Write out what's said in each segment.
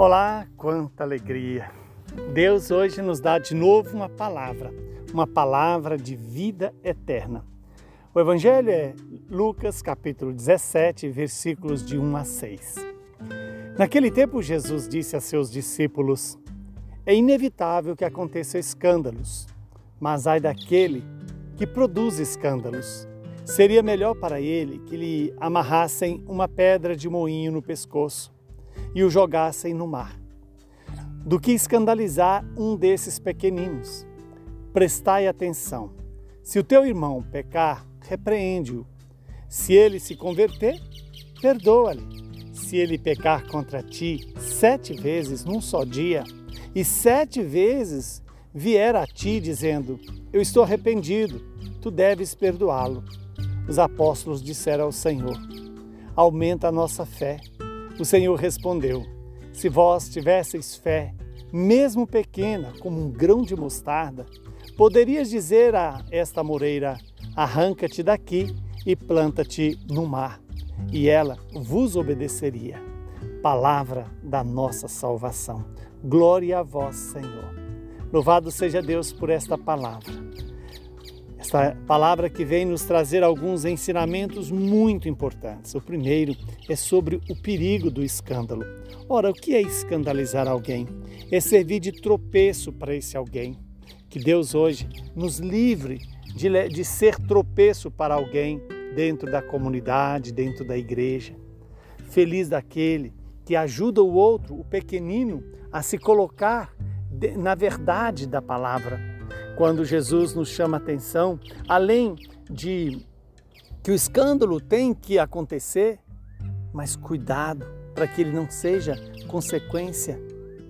Olá, quanta alegria! Deus hoje nos dá de novo uma palavra, uma palavra de vida eterna. O Evangelho é Lucas capítulo 17, versículos de 1 a 6. Naquele tempo, Jesus disse a seus discípulos: É inevitável que aconteçam escândalos, mas ai daquele que produz escândalos. Seria melhor para ele que lhe amarrassem uma pedra de moinho no pescoço e o jogassem no mar, do que escandalizar um desses pequeninos. Prestai atenção. Se o teu irmão pecar, repreende-o. Se ele se converter, perdoa-lhe. Se ele pecar contra ti sete vezes num só dia, e sete vezes vier a ti dizendo: Eu estou arrependido, tu deves perdoá-lo. Os apóstolos disseram ao Senhor: Aumenta a nossa fé. O Senhor respondeu: Se vós tivesseis fé, mesmo pequena, como um grão de mostarda, poderias dizer a esta moreira: Arranca-te daqui e planta-te no mar, e ela vos obedeceria. Palavra da nossa salvação. Glória a vós, Senhor. Louvado seja Deus por esta palavra. Esta palavra que vem nos trazer alguns ensinamentos muito importantes. O primeiro é sobre o perigo do escândalo. Ora, o que é escandalizar alguém? É servir de tropeço para esse alguém. Que Deus hoje nos livre de, de ser tropeço para alguém dentro da comunidade, dentro da igreja. Feliz daquele que ajuda o outro, o pequenino, a se colocar na verdade da palavra quando Jesus nos chama a atenção, além de que o escândalo tem que acontecer, mas cuidado para que ele não seja consequência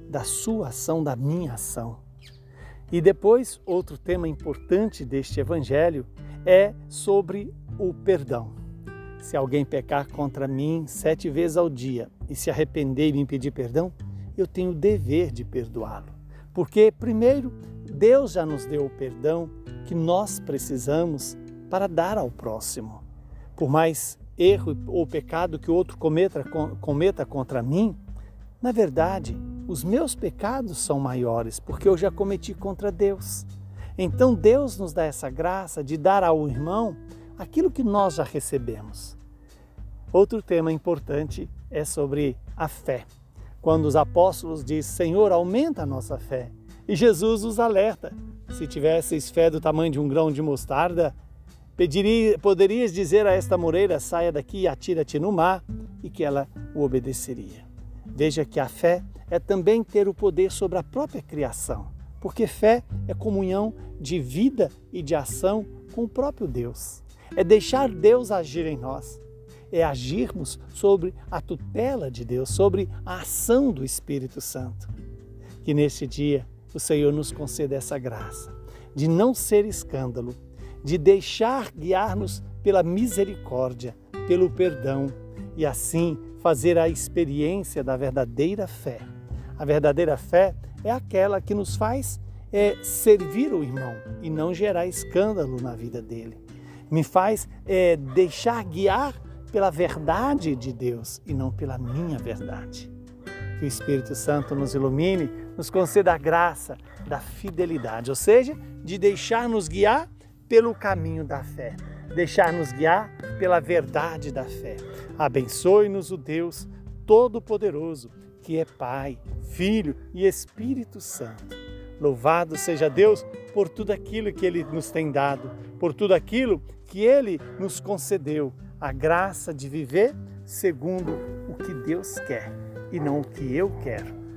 da sua ação, da minha ação. E depois, outro tema importante deste evangelho é sobre o perdão. Se alguém pecar contra mim sete vezes ao dia e se arrepender e me pedir perdão, eu tenho o dever de perdoá-lo. Porque, primeiro, Deus já nos deu o perdão que nós precisamos para dar ao próximo. Por mais erro ou pecado que outro cometa, cometa contra mim, na verdade, os meus pecados são maiores, porque eu já cometi contra Deus. Então Deus nos dá essa graça de dar ao irmão aquilo que nós já recebemos. Outro tema importante é sobre a fé. Quando os apóstolos dizem, Senhor, aumenta a nossa fé. E Jesus os alerta: se tivesseis fé do tamanho de um grão de mostarda, pediria, poderias dizer a esta moreira: saia daqui e atira-te no mar, e que ela o obedeceria. Veja que a fé é também ter o poder sobre a própria criação, porque fé é comunhão de vida e de ação com o próprio Deus. É deixar Deus agir em nós, é agirmos sobre a tutela de Deus, sobre a ação do Espírito Santo. Que neste dia o Senhor nos conceda essa graça de não ser escândalo, de deixar guiar-nos pela misericórdia, pelo perdão e assim fazer a experiência da verdadeira fé. A verdadeira fé é aquela que nos faz é, servir o irmão e não gerar escândalo na vida dele. Me faz é, deixar guiar pela verdade de Deus e não pela minha verdade. Que o Espírito Santo nos ilumine, nos conceda a graça da fidelidade, ou seja, de deixar-nos guiar pelo caminho da fé, deixar-nos guiar pela verdade da fé. Abençoe-nos o Deus Todo-Poderoso, que é Pai, Filho e Espírito Santo. Louvado seja Deus por tudo aquilo que Ele nos tem dado, por tudo aquilo que Ele nos concedeu, a graça de viver segundo o que Deus quer e não o que eu quero.